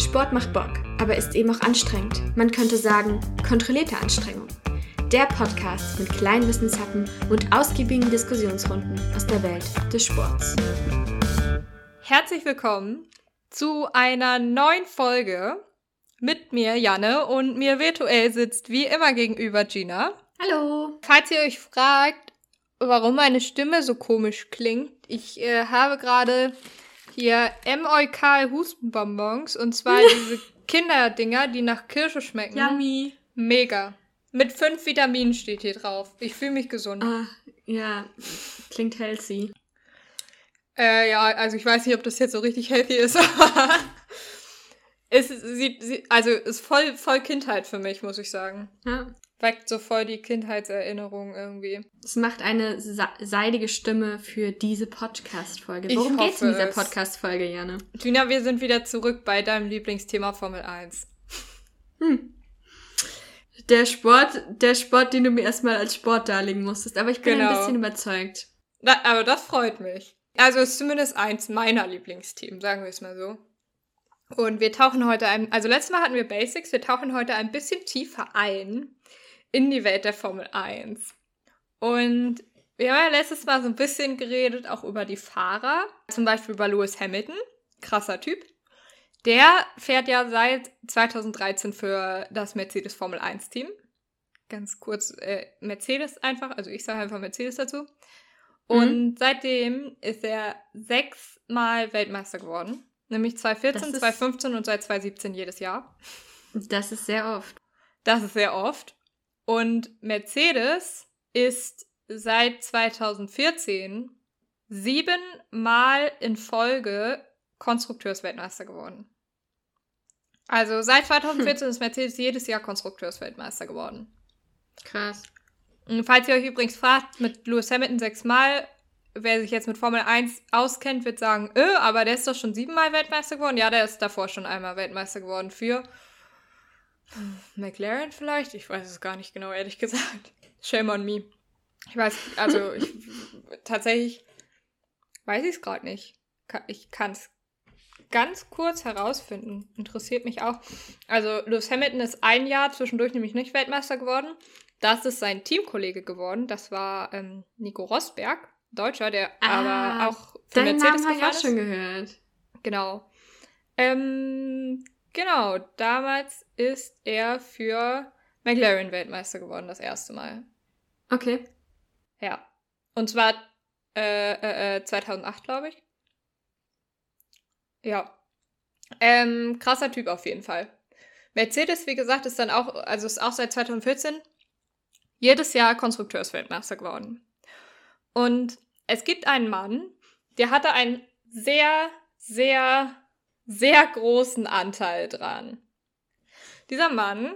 Sport macht Bock, aber ist eben auch anstrengend. Man könnte sagen, kontrollierte Anstrengung. Der Podcast mit kleinen Wissenshappen und ausgiebigen Diskussionsrunden aus der Welt des Sports. Herzlich willkommen zu einer neuen Folge mit mir, Janne, und mir virtuell sitzt wie immer gegenüber Gina. Hallo! Falls ihr euch fragt, warum meine Stimme so komisch klingt, ich äh, habe gerade hier M-Eukal Hustenbonbons und zwar diese Kinderdinger, die nach Kirsche schmecken. Yummy! Mega. Mit fünf Vitaminen steht hier drauf. Ich fühle mich gesund. Ah, ja, klingt healthy. Äh, ja, also ich weiß nicht, ob das jetzt so richtig healthy ist, aber es sieht, sieht also ist voll, voll Kindheit für mich, muss ich sagen. Ja. Weckt so voll die Kindheitserinnerung irgendwie. Es macht eine sa- seidige Stimme für diese Podcast-Folge. Worum geht's in hoffe dieser es. Podcast-Folge, Jana? Gina, wir sind wieder zurück bei deinem Lieblingsthema Formel 1. Hm. Der Sport, der Sport, den du mir erstmal als Sport darlegen musstest. Aber ich bin ein Genau. bisschen überzeugt. Na, aber das freut mich. Also ist zumindest eins meiner Lieblingsthemen, sagen wir es mal so. Und wir tauchen heute ein, also letztes Mal hatten wir Basics, wir tauchen heute ein bisschen tiefer ein in die Welt der Formel 1. Und wir haben ja letztes Mal so ein bisschen geredet, auch über die Fahrer. Zum Beispiel über Lewis Hamilton, krasser Typ. Der fährt ja seit 2013 für das Mercedes Formel 1 Team. Ganz kurz, äh, Mercedes einfach, also ich sage einfach Mercedes dazu. Und seitdem ist er sechsmal Weltmeister geworden. Nämlich 2014, Das ist- 2015 und seit 2017 jedes Jahr. Das ist sehr oft. Das ist sehr oft. Und Mercedes ist seit 2014 siebenmal in Folge Konstrukteursweltmeister geworden. Also seit 2014 ist Mercedes jedes Jahr Konstrukteursweltmeister geworden. Krass. Und falls ihr euch übrigens fragt, mit Lewis Hamilton sechsmal, wer sich jetzt mit Formel 1 auskennt, wird sagen, öh, aber der ist doch schon siebenmal Weltmeister geworden. Ja, der ist davor schon einmal Weltmeister geworden für McLaren vielleicht? Ich weiß es gar nicht genau, ehrlich gesagt. Shame on me. Ich weiß, also ich tatsächlich weiß ich es gerade nicht. Ich kann es ganz kurz herausfinden. Interessiert mich auch. Also Lewis Hamilton ist ein Jahr zwischendurch nämlich nicht Weltmeister geworden. Das ist sein Teamkollege geworden. Das war ähm, Nico Rosberg, Deutscher, der Ah, aber auch für Mercedes Namen habe ich gefahren auch ist. schon gehört. Genau. Ähm, genau, damals ist er für McLaren Weltmeister geworden, das erste Mal. Okay. Ja. Und zwar äh, äh, äh, 2008, glaube ich. Ja. Ähm, krasser Typ auf jeden Fall. Mercedes, wie gesagt, ist dann auch, also ist auch seit 2014 jedes Jahr Konstrukteursweltmeister geworden. Und es gibt einen Mann, der hatte einen sehr, sehr, sehr großen Anteil dran. Dieser Mann,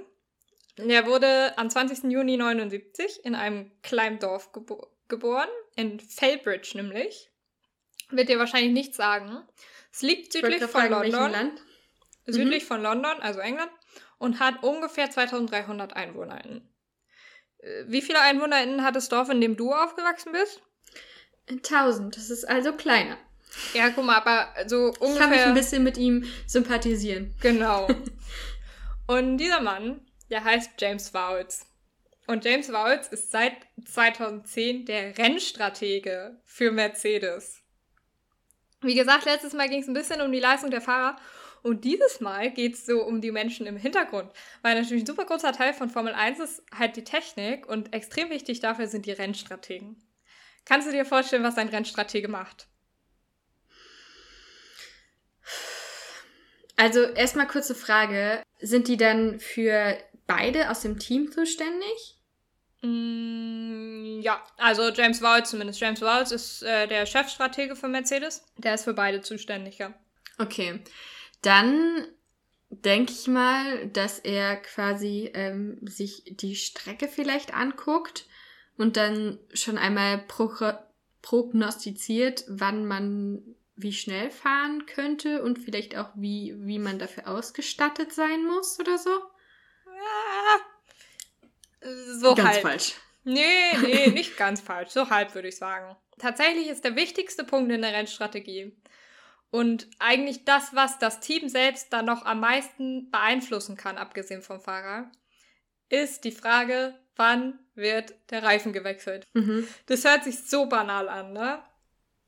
der wurde am 20. Juni 79 in einem kleinen Dorf gebo geboren, in Fellbridge nämlich. Wird dir wahrscheinlich nichts sagen. Es liegt südlich von fragen, London, südlich von London, also England, und hat ungefähr 2300 EinwohnerInnen. Äh, Wie viele EinwohnerInnen hat das Dorf, in dem du aufgewachsen bist? 1000. Das ist also kleiner. Ja, guck mal, aber so ungefähr. Ich kann mich ein bisschen mit ihm sympathisieren. Genau. Und dieser Mann, der heißt James Vowles. Und James Vowles ist seit 2010 der Rennstratege für Mercedes. Wie gesagt, letztes Mal ging es ein bisschen um die Leistung der Fahrer. Und dieses Mal geht es so um die Menschen im Hintergrund. Weil natürlich ein super großer Teil von Formel 1 ist halt die Technik und extrem wichtig dafür sind die Rennstrategen. Kannst du dir vorstellen, was ein Rennstratege macht? Also erstmal kurze Frage. Sind die dann für beide aus dem Team zuständig? Mm, ja, also James Vowles zumindest. James Vowles ist äh, der Chefstratege für Mercedes. Der ist für beide zuständig, ja. Okay. Dann denke ich mal, dass er quasi ähm, sich die Strecke vielleicht anguckt und dann schon einmal pro prognostiziert, wann man wie schnell fahren könnte und vielleicht auch wie, wie man dafür ausgestattet sein muss oder so. Ah, so Ganz halb. falsch. Nee, nee, nicht ganz falsch. So halb würde ich sagen. Tatsächlich ist der wichtigste Punkt in der Rennstrategie. Und eigentlich das, was das Team selbst dann noch am meisten beeinflussen kann, abgesehen vom Fahrer, ist die Frage, wann wird der Reifen gewechselt. Mhm. Das hört sich so banal an, ne?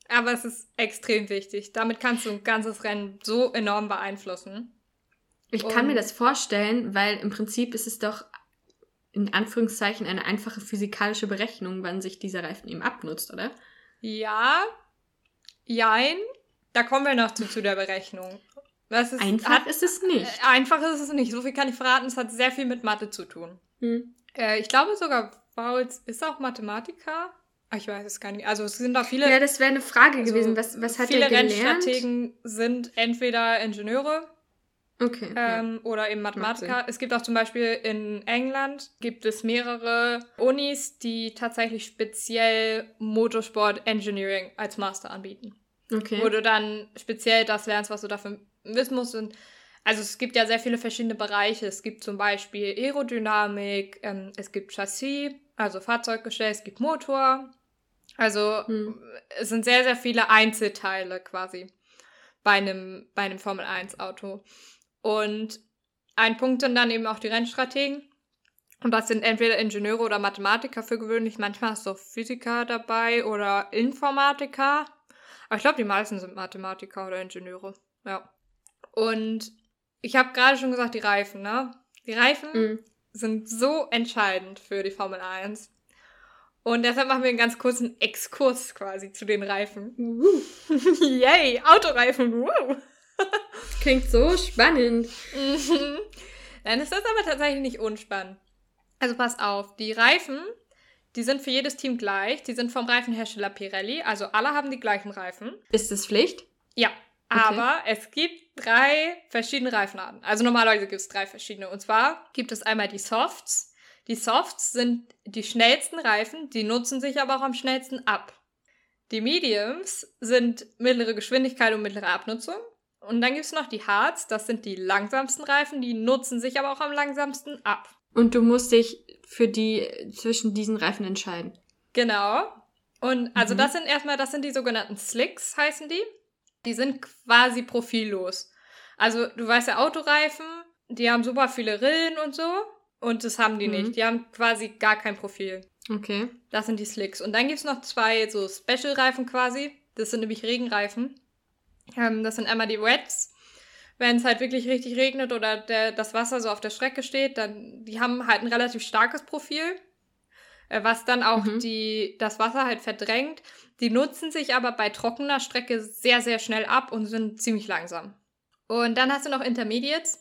Aber es ist extrem wichtig. Damit kannst du ein ganzes Rennen so enorm beeinflussen. Ich kann mir das vorstellen, weil im Prinzip ist es doch in Anführungszeichen eine einfache physikalische Berechnung, wann sich dieser Reifen eben abnutzt, oder? Ja, jein. Da kommen wir noch zu, zu der Berechnung. Ist, Einfach hat, ist es nicht. Äh, Einfach ist es nicht. So viel kann ich verraten. Es hat sehr viel mit Mathe zu tun. Hm. Äh, ich glaube sogar, Pauls ist auch Mathematiker. Ah, Ich weiß es gar nicht. Also es sind da viele. Ja, das wäre eine Frage also gewesen. Was, was hat viele er gelernt? Rennstrategen sind entweder Ingenieure Okay. ja. ähm, oder eben Mathematiker. Es gibt auch zum Beispiel in England gibt es mehrere Unis, die tatsächlich speziell Motorsport Engineering als Master anbieten. Okay. Wo du dann speziell das lernst, was du dafür wissen musst. Und also es gibt ja sehr viele verschiedene Bereiche. Es gibt zum Beispiel Aerodynamik, ähm, es gibt Chassis, also Fahrzeuggestell, es gibt Motor. Also Hm. es sind sehr, sehr viele Einzelteile quasi bei einem, bei einem Formel 1 Auto. Und ein Punkt sind dann eben auch die Rennstrategen. Und das sind entweder Ingenieure oder Mathematiker für gewöhnlich. Manchmal hast du auch Physiker dabei oder Informatiker. Aber ich glaube, die meisten sind Mathematiker oder Ingenieure. Ja. Und ich habe gerade schon gesagt, die Reifen, ne? Die Reifen Hm. sind so entscheidend für die Formel 1. Und deshalb machen wir einen ganz kurzen Exkurs quasi zu den Reifen. Yay, Autoreifen, wow. klingt so spannend. Mhm. Dann ist das aber tatsächlich nicht unspannend. Also pass auf, die Reifen, die sind für jedes Team gleich. Die sind vom Reifenhersteller Pirelli. Also alle haben die gleichen Reifen. Ist das Pflicht? Ja, aber es gibt drei verschiedene Reifenarten. Also normalerweise gibt es drei verschiedene. Und zwar gibt es einmal die Softs. Die Softs sind die schnellsten Reifen, die nutzen sich aber auch am schnellsten ab. Die Mediums sind mittlere Geschwindigkeit und mittlere Abnutzung. Und dann gibt es noch die Hards, das sind die langsamsten Reifen, die nutzen sich aber auch am langsamsten ab. Und du musst dich für die zwischen diesen Reifen entscheiden. Genau. Und also Mhm. das sind erstmal, das sind die sogenannten Slicks, heißen die. Die sind quasi profillos. Also du weißt ja, Autoreifen, die haben super viele Rillen und so. Und das haben die Mhm. nicht. Die haben quasi gar kein Profil. Okay. Das sind die Slicks. Und dann gibt es noch zwei so Special-Reifen quasi. Das sind nämlich Regenreifen. Ähm, das sind einmal die Wets. Wenn es halt wirklich richtig regnet oder der, das Wasser so auf der Strecke steht, dann die haben halt ein relativ starkes Profil, äh, was dann auch Mhm. die, das Wasser halt verdrängt. Die nutzen sich aber bei trockener Strecke sehr, sehr schnell ab und sind ziemlich langsam. Und dann hast du noch Intermediates.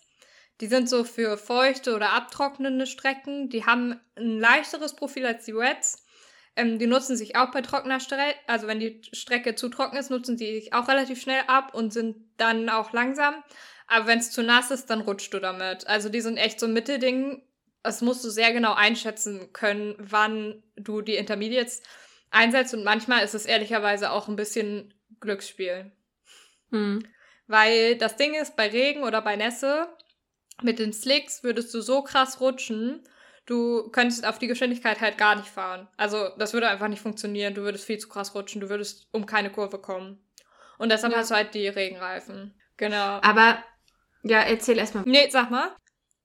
Die sind so für feuchte oder abtrocknende Strecken. Die haben ein leichteres Profil als die Wets. Ähm, die nutzen sich auch bei trockener Strecke. Also wenn die Strecke zu trocken ist, nutzen die sich auch relativ schnell ab und sind dann auch langsam. Aber wenn es zu nass ist, dann rutscht du damit. Also die sind echt so ein Mittelding. Das musst du sehr genau einschätzen können, wann du die Intermediates einsetzt. Und manchmal ist es ehrlicherweise auch ein bisschen Glücksspiel. Hm. Weil das Ding ist, bei Regen oder bei Nässe, mit den Slicks würdest du so krass rutschen, du könntest auf die Geschwindigkeit halt gar nicht fahren. Also das würde einfach nicht funktionieren. Du würdest viel zu krass rutschen, du würdest um keine Kurve kommen. Und deshalb Ja. hast du halt die Regenreifen. Genau. Aber, ja, erzähl erstmal. Nee, sag mal.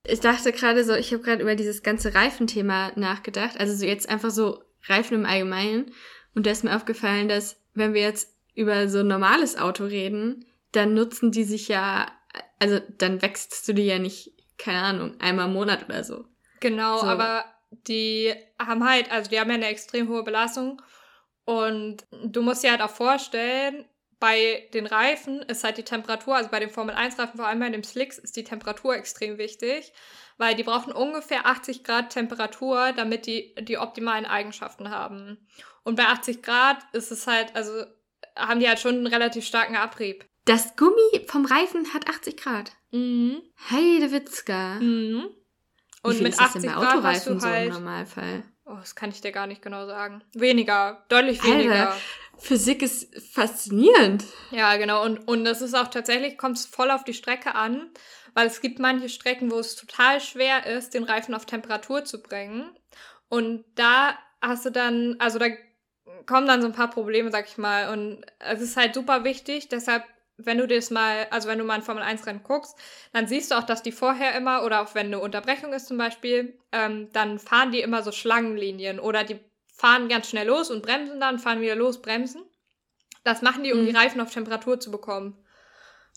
Ich dachte gerade so, ich habe gerade über dieses ganze Reifenthema nachgedacht. Also so jetzt einfach so Reifen im Allgemeinen. Und da ist mir aufgefallen, dass wenn wir jetzt über so ein normales Auto reden, dann nutzen die sich ja, also dann wechselst du die ja nicht, keine Ahnung, einmal im Monat oder so. Genau, So. aber die haben halt, also die haben ja eine extrem hohe Belastung. Und du musst dir halt auch vorstellen, bei den Reifen ist halt die Temperatur, also bei den Formel 1 Reifen, vor allem bei den Slicks, ist die Temperatur extrem wichtig, weil die brauchen ungefähr 80 Grad Temperatur, damit die die optimalen Eigenschaften haben. Und bei 80 Grad ist es halt, also haben die halt schon einen relativ starken Abrieb. Das Gummi vom Reifen hat 80 Grad. Mhm. Heide Witzka. Mhm. Und mit ist das denn 80 bei Grad hast du Autoreifen so im halt Normalfall? Oh, das kann ich dir gar nicht genau sagen. Weniger, deutlich Alter. weniger. Physik ist faszinierend. Ja, genau. Und, und das ist auch tatsächlich, kommt es voll auf die Strecke an, weil es gibt manche Strecken, wo es total schwer ist, den Reifen auf Temperatur zu bringen. Und da hast du dann, also da kommen dann so ein paar Probleme, sag ich mal. Und es ist halt super wichtig, deshalb wenn du das mal, also wenn du mal ein Formel 1 Rennen guckst, dann siehst du auch, dass die vorher immer, oder auch wenn eine Unterbrechung ist zum Beispiel, ähm, dann fahren die immer so Schlangenlinien oder die fahren ganz schnell los und bremsen dann, fahren wieder los, bremsen. Das machen die, um mhm. die Reifen auf Temperatur zu bekommen.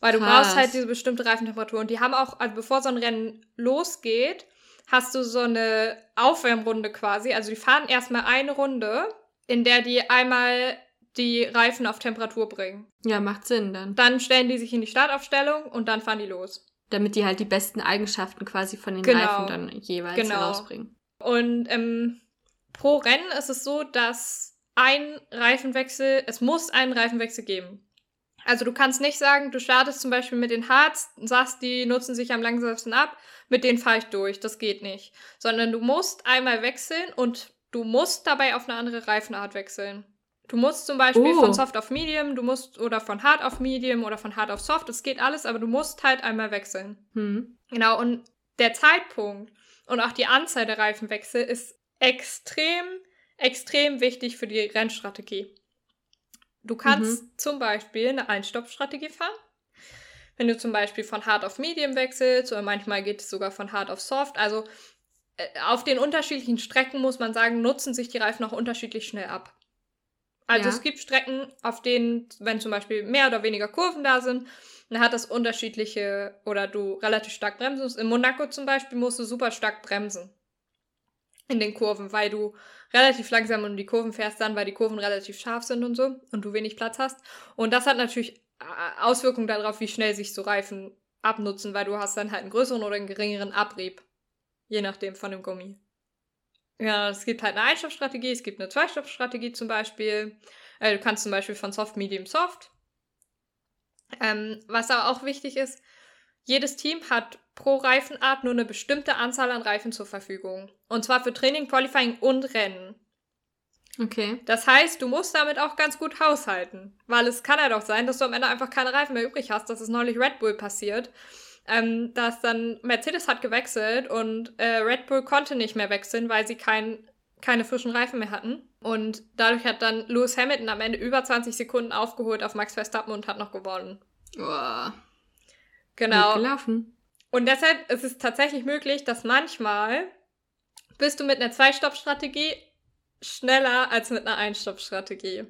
Weil du Krass. brauchst halt diese bestimmte Reifentemperatur. Und die haben auch, also bevor so ein Rennen losgeht, hast du so eine Aufwärmrunde quasi. Also die fahren erstmal eine Runde, in der die einmal die Reifen auf Temperatur bringen. Ja, macht Sinn dann. Dann stellen die sich in die Startaufstellung und dann fahren die los. Damit die halt die besten Eigenschaften quasi von den genau. Reifen dann jeweils genau. herausbringen. Und ähm, pro Rennen ist es so, dass ein Reifenwechsel, es muss einen Reifenwechsel geben. Also du kannst nicht sagen, du startest zum Beispiel mit den Harz, sagst, die nutzen sich am langsamsten ab, mit denen fahre ich durch. Das geht nicht. Sondern du musst einmal wechseln und du musst dabei auf eine andere Reifenart wechseln. Du musst zum Beispiel oh. von Soft auf Medium, du musst oder von Hard auf Medium oder von Hard auf Soft, das geht alles, aber du musst halt einmal wechseln. Hm. Genau, und der Zeitpunkt und auch die Anzahl der Reifenwechsel ist extrem, extrem wichtig für die Rennstrategie. Du kannst mhm. zum Beispiel eine Einstoppstrategie fahren. Wenn du zum Beispiel von Hard auf Medium wechselst oder manchmal geht es sogar von Hard auf Soft. Also äh, auf den unterschiedlichen Strecken muss man sagen, nutzen sich die Reifen auch unterschiedlich schnell ab. Also ja. es gibt Strecken, auf denen, wenn zum Beispiel mehr oder weniger Kurven da sind, dann hat das unterschiedliche oder du relativ stark bremsen musst. In Monaco zum Beispiel musst du super stark bremsen in den Kurven, weil du relativ langsam um die Kurven fährst dann, weil die Kurven relativ scharf sind und so und du wenig Platz hast. Und das hat natürlich äh, Auswirkungen darauf, wie schnell sich so Reifen abnutzen, weil du hast dann halt einen größeren oder einen geringeren Abrieb. Je nachdem von dem Gummi. Ja, es gibt halt eine Einstoffstrategie, es gibt eine Zweistoffstrategie zum Beispiel. Äh, du kannst zum Beispiel von Soft, Medium, Soft. Ähm, was aber auch wichtig ist, jedes Team hat pro Reifenart nur eine bestimmte Anzahl an Reifen zur Verfügung. Und zwar für Training, Qualifying und Rennen. Okay. Das heißt, du musst damit auch ganz gut haushalten. Weil es kann ja doch sein, dass du am Ende einfach keine Reifen mehr übrig hast. Das ist neulich Red Bull passiert. Ähm, dass dann Mercedes hat gewechselt und äh, Red Bull konnte nicht mehr wechseln, weil sie kein, keine frischen Reifen mehr hatten. Und dadurch hat dann Lewis Hamilton am Ende über 20 Sekunden aufgeholt auf Max Verstappen und hat noch gewonnen. Boah. Genau. gelaufen. Und deshalb ist es tatsächlich möglich, dass manchmal bist du mit einer Zwei-Stopp-Strategie schneller als mit einer Ein-Stopp-Strategie.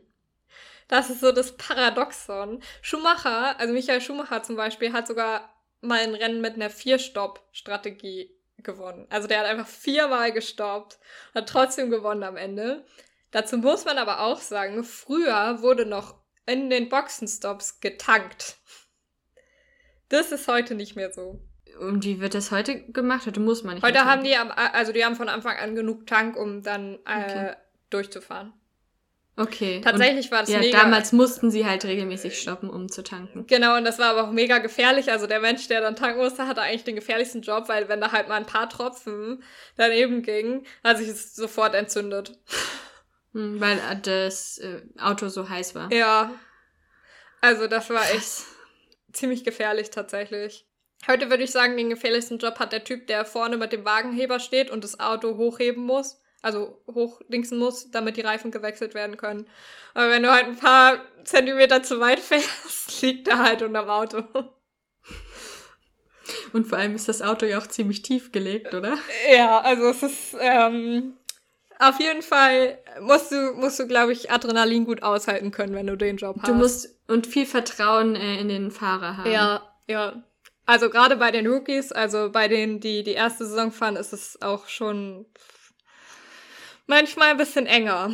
Das ist so das Paradoxon. Schumacher, also Michael Schumacher zum Beispiel, hat sogar mal ein Rennen mit einer Vier-Stopp-Strategie gewonnen. Also der hat einfach viermal gestoppt, hat trotzdem gewonnen am Ende. Dazu muss man aber auch sagen, früher wurde noch in den Boxenstops getankt. Das ist heute nicht mehr so. Und wie wird das heute gemacht? Heute muss man nicht. Heute haben die, am, also die haben von Anfang an genug Tank, um dann äh, okay. durchzufahren. Okay. Tatsächlich und, war das ja, mega. Damals mussten sie halt regelmäßig stoppen, um zu tanken. Genau, und das war aber auch mega gefährlich. Also der Mensch, der dann tanken musste, hatte eigentlich den gefährlichsten Job, weil wenn da halt mal ein paar Tropfen daneben gingen, hat sich es sofort entzündet. Hm, weil das äh, Auto so heiß war. Ja. Also das war echt ziemlich gefährlich tatsächlich. Heute würde ich sagen, den gefährlichsten Job hat der Typ, der vorne mit dem Wagenheber steht und das Auto hochheben muss. Also hochdingsen muss, damit die Reifen gewechselt werden können. Aber wenn du halt ein paar Zentimeter zu weit fährst, liegt er halt unterm Auto. Und vor allem ist das Auto ja auch ziemlich tief gelegt, oder? Ja, also es ist ähm, auf jeden Fall musst du, musst du, glaube ich, Adrenalin gut aushalten können, wenn du den Job hast. Du musst und viel Vertrauen äh, in den Fahrer haben. Ja, ja. Also gerade bei den Rookies, also bei denen, die die erste Saison fahren, ist es auch schon manchmal ein bisschen enger.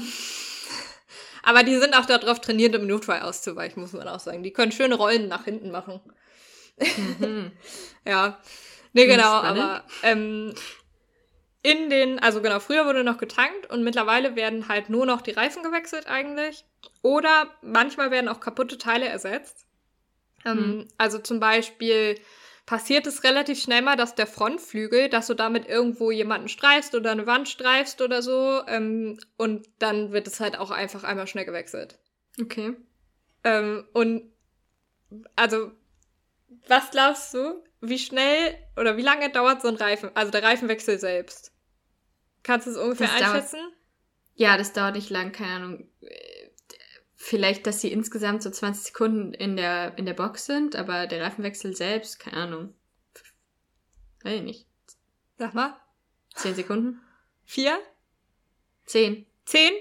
Aber die sind auch darauf trainiert, im Notfall auszuweichen, muss man auch sagen. Die können schöne Rollen nach hinten machen. Mhm. ja. Nee, genau, aber ähm, in den, also genau, früher wurde noch getankt und mittlerweile werden halt nur noch die Reifen gewechselt eigentlich. Oder manchmal werden auch kaputte Teile ersetzt. Ähm, mhm. Also zum Beispiel passiert es relativ schnell mal, dass der Frontflügel, dass du damit irgendwo jemanden streifst oder eine Wand streifst oder so. Ähm, und dann wird es halt auch einfach einmal schnell gewechselt. Okay. Ähm, und also, was glaubst du, wie schnell oder wie lange dauert so ein Reifen, also der Reifenwechsel selbst? Kannst du es ungefähr das einschätzen? Dauert, ja, das dauert nicht lang, keine Ahnung. Vielleicht, dass sie insgesamt so 20 Sekunden in der, in der Box sind, aber der Reifenwechsel selbst, keine Ahnung. Weiß ich nicht. Sag mal. 10 Sekunden? Vier? 10. Zehn?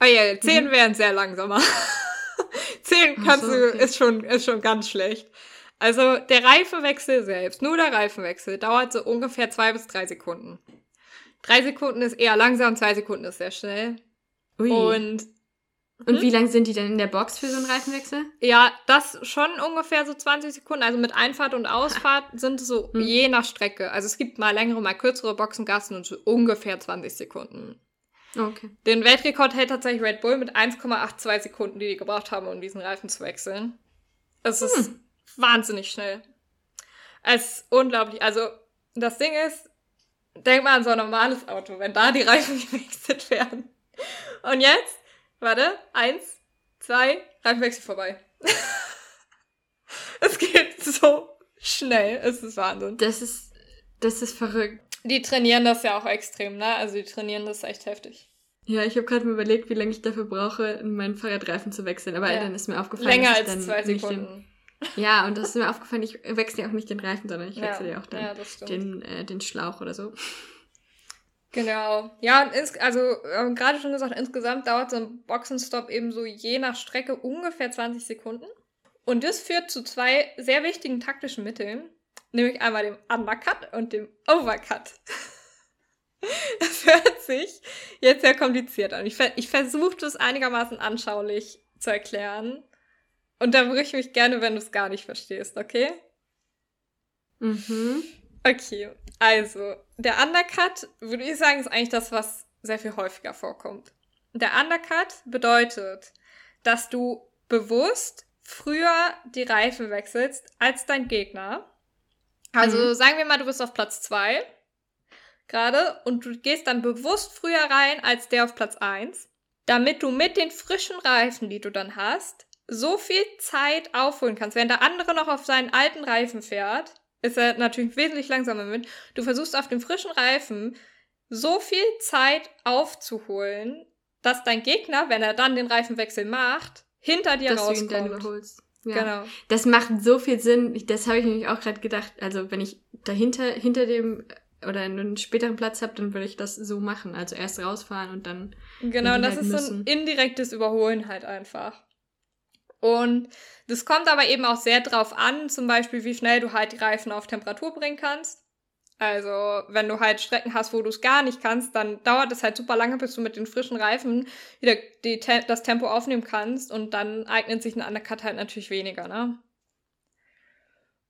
Oh ja, zehn Mhm. wären sehr langsamer. zehn Ach kannst so, du, okay. ist schon, ist schon ganz schlecht. Also der Reifenwechsel selbst, nur der Reifenwechsel, dauert so ungefähr zwei bis drei Sekunden. Drei Sekunden ist eher langsam, zwei Sekunden ist sehr schnell. Ui. Und, Und wie lang sind die denn in der Box für so einen Reifenwechsel? ja, das schon ungefähr so 20 Sekunden. Also mit Einfahrt und Ausfahrt sind es so Hm. je nach Strecke. Also es gibt mal längere, mal kürzere Boxengassen und so ungefähr 20 Sekunden. Okay. Den Weltrekord hält tatsächlich Red Bull mit 1,82 Sekunden, die die gebraucht haben, um diesen Reifen zu wechseln. Es ist wahnsinnig schnell. Es ist unglaublich. Also, das Ding ist, denk mal an so ein normales Auto, wenn da die Reifen gewechselt werden. Und jetzt, warte, eins, zwei, Reifenwechsel vorbei. es geht so schnell. Es ist Wahnsinn. Das ist, das ist verrückt. Die trainieren das ja auch extrem, ne? Also, die trainieren das echt heftig. Ja, ich habe gerade mal überlegt, wie lange ich dafür brauche, meinen Fahrradreifen zu wechseln. Aber Ja. dann ist mir aufgefallen, Länger dass ich als zwei Sekunden. Den, ja, und das ist mir aufgefallen, ich wechsle ja auch nicht den Reifen, sondern ich Ja, wechsle ja auch dann ja, den, äh, den Schlauch oder so. Genau. Ja, und ins, also haben gerade schon gesagt, insgesamt dauert so ein Boxenstopp eben so je nach Strecke ungefähr 20 Sekunden. Und das führt zu zwei sehr wichtigen taktischen Mitteln, nämlich einmal dem Undercut und dem Overcut. Das hört sich jetzt sehr kompliziert an. Ich, ich versuche das einigermaßen anschaulich zu erklären. Und da brüche ich mich gerne, wenn du es gar nicht verstehst, okay? Mhm. Okay, also der Undercut, würde ich sagen, ist eigentlich das, was sehr viel häufiger vorkommt. Der Undercut bedeutet, dass du bewusst früher die Reifen wechselst als dein Gegner. Also Mhm. sagen wir mal, du bist auf Platz 2 gerade und du gehst dann bewusst früher rein als der auf Platz 1, damit du mit den frischen Reifen, die du dann hast, so viel Zeit aufholen kannst. Während der andere noch auf seinen alten Reifen fährt, ist er natürlich wesentlich langsamer mit. Du versuchst auf dem frischen Reifen so viel Zeit aufzuholen, dass dein Gegner, wenn er dann den Reifenwechsel macht, hinter dir Dass du ihn dann rauskommt. überholst. Ja. Genau. Das macht so viel Sinn. Das habe ich nämlich auch gerade gedacht. Also wenn ich dahinter, hinter dem oder einen späteren Platz habe, dann würde ich das so machen. Also erst rausfahren und dann. Genau, und das halt ist so ein müssen. indirektes Überholen halt einfach. Und das kommt aber eben auch sehr drauf an, zum Beispiel, wie schnell du halt die Reifen auf Temperatur bringen kannst. Also, wenn du halt Strecken hast, wo du es gar nicht kannst, dann dauert es halt super lange, bis du mit den frischen Reifen wieder die, das Tempo aufnehmen kannst und dann eignet sich ein Undercut halt natürlich weniger, ne?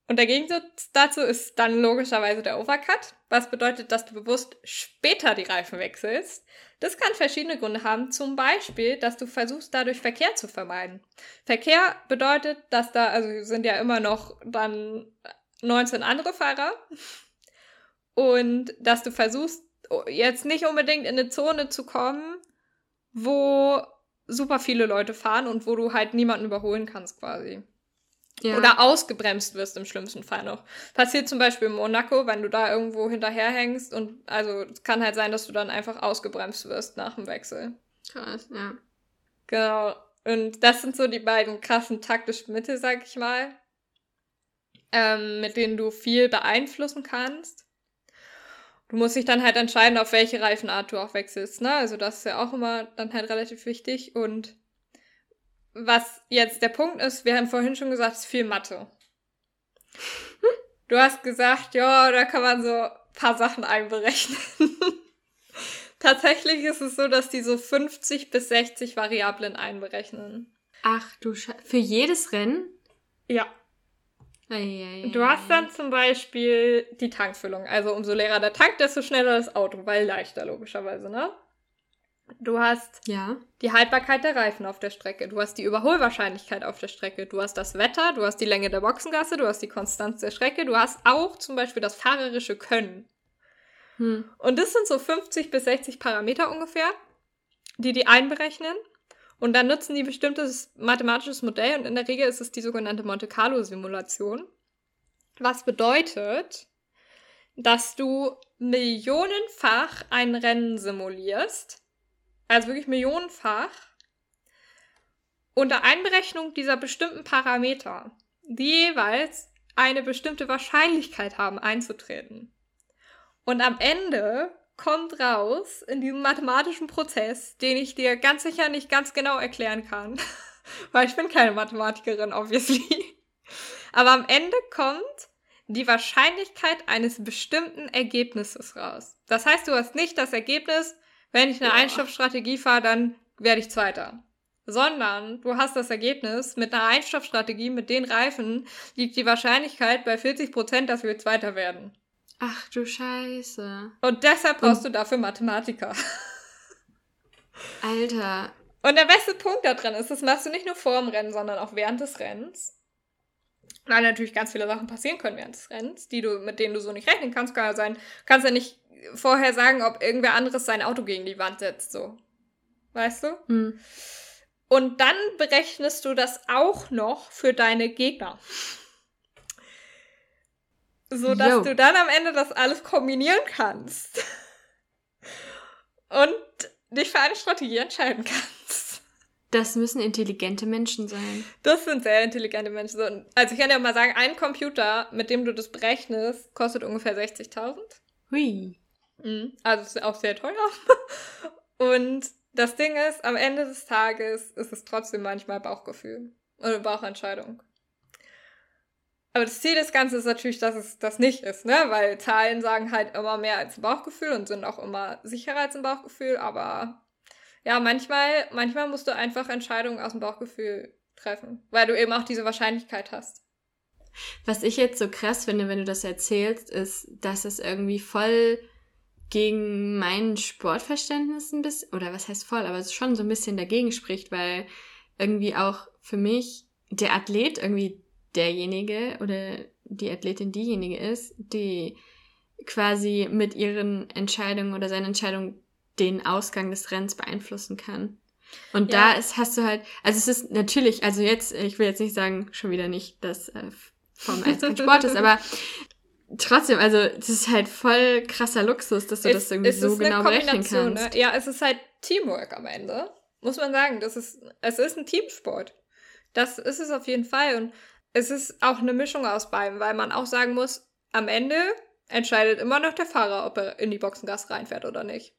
Und der Gegensatz dazu ist dann logischerweise der Overcut, was bedeutet, dass du bewusst später die Reifen wechselst. Das kann verschiedene Gründe haben, zum Beispiel, dass du versuchst, dadurch Verkehr zu vermeiden. Verkehr bedeutet, dass da, also sind ja immer noch dann 19 andere Fahrer und dass du versuchst, jetzt nicht unbedingt in eine Zone zu kommen, wo super viele Leute fahren und wo du halt niemanden überholen kannst quasi. Ja. Oder ausgebremst wirst im schlimmsten Fall noch. Passiert zum Beispiel in Monaco, wenn du da irgendwo hinterherhängst und also es kann halt sein, dass du dann einfach ausgebremst wirst nach dem Wechsel. Krass, ja. Genau. Und das sind so die beiden krassen taktischen Mittel, sag ich mal, ähm, mit denen du viel beeinflussen kannst. Du musst dich dann halt entscheiden, auf welche Reifenart du auch wechselst, ne? Also das ist ja auch immer dann halt relativ wichtig. Und was jetzt der Punkt ist, wir haben vorhin schon gesagt, es ist viel Mathe. Du hast gesagt, ja, da kann man so ein paar Sachen einberechnen. Tatsächlich ist es so, dass die so 50 bis 60 Variablen einberechnen. Ach du Sche Für jedes Rennen? Ja. Eieiei. Du hast dann zum Beispiel die Tankfüllung. Also umso leerer der Tank, desto schneller das Auto, weil leichter logischerweise, ne? Du hast Ja. die Haltbarkeit der Reifen auf der Strecke, du hast die Überholwahrscheinlichkeit auf der Strecke, du hast das Wetter, du hast die Länge der Boxengasse, du hast die Konstanz der Strecke, du hast auch zum Beispiel das fahrerische Können. Hm. Und das sind so 50 bis 60 Parameter ungefähr, die die einberechnen. Und dann nutzen die bestimmtes mathematisches Modell und in der Regel ist es die sogenannte Monte Carlo Simulation. Was bedeutet, dass du millionenfach ein Rennen simulierst. Also wirklich millionenfach. unter Einberechnung dieser bestimmten Parameter, die jeweils eine bestimmte Wahrscheinlichkeit haben einzutreten. Und am Ende kommt raus in diesem mathematischen Prozess, den ich dir ganz sicher nicht ganz genau erklären kann, weil ich bin keine Mathematikerin, obviously. Aber am Ende kommt die Wahrscheinlichkeit eines bestimmten Ergebnisses raus. Das heißt, du hast nicht das Ergebnis, wenn ich eine ja. Einstoffstrategie fahre, dann werde ich Zweiter. Sondern du hast das Ergebnis, mit einer Einstoffstrategie, mit den Reifen, liegt die Wahrscheinlichkeit bei 40 Prozent, dass wir Zweiter werden. Ach du Scheiße. Und deshalb brauchst Und du dafür Mathematiker. Alter. Und der beste Punkt da drin ist, das machst du nicht nur vor dem Rennen, sondern auch während des Rennens. Weil natürlich ganz viele Sachen passieren können während des Rennens, die du, mit denen du so nicht rechnen kannst. Kann ja sein, kannst ja nicht vorher sagen, ob irgendwer anderes sein Auto gegen die Wand setzt, so. Weißt du? Hm. Und dann berechnest du das auch noch für deine Gegner so dass Yo. du dann am Ende das alles kombinieren kannst und dich für eine Strategie entscheiden kannst. Das müssen intelligente Menschen sein. Das sind sehr intelligente Menschen. Also ich kann dir mal sagen, ein Computer, mit dem du das berechnest, kostet ungefähr 60.000. Hui. Mhm. Also ist auch sehr teuer. Und das Ding ist, am Ende des Tages ist es trotzdem manchmal Bauchgefühl oder Bauchentscheidung. Aber das Ziel des Ganzen ist natürlich, dass es das nicht ist, ne? Weil Zahlen sagen halt immer mehr als Bauchgefühl und sind auch immer sicherer als ein Bauchgefühl, aber ja, manchmal, manchmal musst du einfach Entscheidungen aus dem Bauchgefühl treffen, weil du eben auch diese Wahrscheinlichkeit hast. Was ich jetzt so krass finde, wenn du das erzählst, ist, dass es irgendwie voll gegen mein Sportverständnis ein bisschen, oder was heißt voll, aber es schon so ein bisschen dagegen spricht, weil irgendwie auch für mich der Athlet irgendwie derjenige oder die Athletin diejenige ist, die quasi mit ihren Entscheidungen oder seinen Entscheidungen den Ausgang des Rennens beeinflussen kann. Und ja. da ist, hast du halt, also es ist natürlich, also jetzt, ich will jetzt nicht sagen, schon wieder nicht, dass äh, Formel 1 kein Sport ist, aber trotzdem, also das ist halt voll krasser Luxus, dass du es, das irgendwie so genau berechnen kannst. Ne? Ja, es ist halt Teamwork am Ende, muss man sagen. Das ist, es ist ein Teamsport. Das ist es auf jeden Fall. Und es ist auch eine Mischung aus beiden, weil man auch sagen muss, am Ende entscheidet immer noch der Fahrer, ob er in die Boxengas reinfährt oder nicht.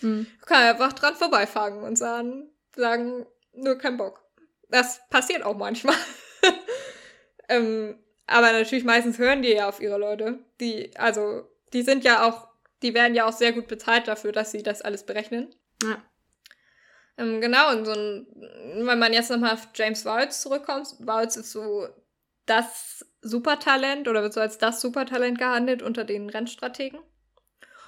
Mhm. Kann einfach dran vorbeifahren und sagen, sagen, nur kein Bock. Das passiert auch manchmal. ähm, aber natürlich meistens hören die ja auf ihre Leute. Die, also, die sind ja auch, die werden ja auch sehr gut bezahlt dafür, dass sie das alles berechnen. Ja. Ähm, genau, und so ein, wenn man jetzt nochmal auf James Waltz zurückkommt, Waltz ist so das Supertalent oder wird so als das Supertalent gehandelt unter den Rennstrategen.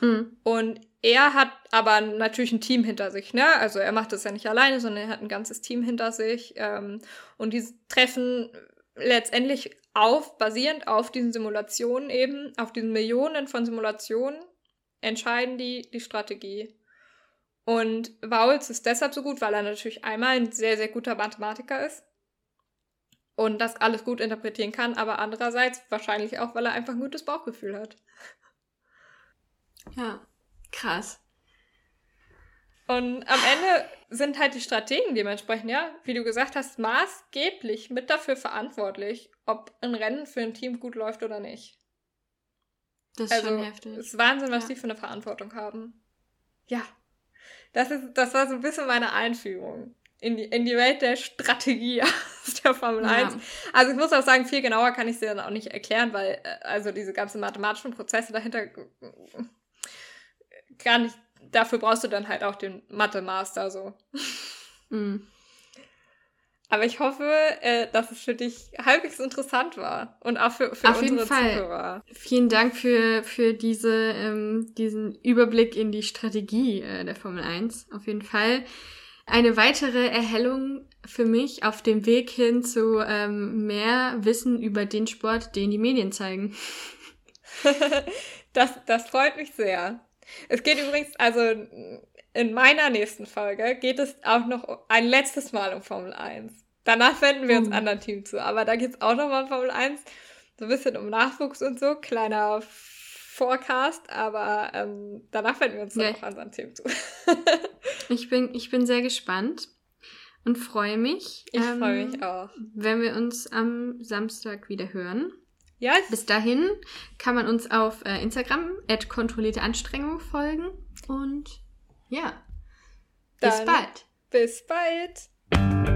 Mhm. Und er hat aber natürlich ein Team hinter sich, ne? Also er macht das ja nicht alleine, sondern er hat ein ganzes Team hinter sich. Ähm, und die treffen letztendlich auf, basierend auf diesen Simulationen eben, auf diesen Millionen von Simulationen, entscheiden die die Strategie. Und Vowels ist deshalb so gut, weil er natürlich einmal ein sehr, sehr guter Mathematiker ist und das alles gut interpretieren kann, aber andererseits wahrscheinlich auch, weil er einfach ein gutes Bauchgefühl hat. Ja, krass. Und am Ende sind halt die Strategen dementsprechend, ja, wie du gesagt hast, maßgeblich mit dafür verantwortlich, ob ein Rennen für ein Team gut läuft oder nicht. Das ist also, schon heftig. Es ist Wahnsinn, was ja. die für eine Verantwortung haben. Ja, das, ist, das war so ein bisschen meine Einführung in die, in die Welt der Strategie aus der Formel ja. 1. Also ich muss auch sagen, viel genauer kann ich sie dann auch nicht erklären, weil äh, also diese ganzen mathematischen Prozesse dahinter gar nicht, dafür brauchst du dann halt auch den Mathe-Master so. Mhm. Aber ich hoffe, äh, dass es für dich halbwegs interessant war und auch für, für Auf unsere jeden Fall. Zuhörer. Vielen Dank für, für diese, ähm, diesen Überblick in die Strategie äh, der Formel 1. Auf jeden Fall. Eine weitere Erhellung für mich auf dem Weg hin zu ähm, mehr Wissen über den Sport, den die Medien zeigen. das, das freut mich sehr. Es geht übrigens, also in meiner nächsten Folge geht es auch noch ein letztes Mal um Formel 1. Danach wenden wir uns mhm. anderen Team zu. Aber da geht es auch nochmal Formel 1. So ein bisschen um Nachwuchs und so. Kleiner Forecast. Aber ähm, danach wenden wir uns dann nee. auch anderen Team zu. ich, bin, ich bin sehr gespannt. und freue mich. Ich ähm, freue mich auch. Wenn wir uns am Samstag wieder hören. Yes. Bis dahin kann man uns auf äh, Instagram at kontrollierte Anstrengung folgen. Und ja, Dann bis bald. Bis bald.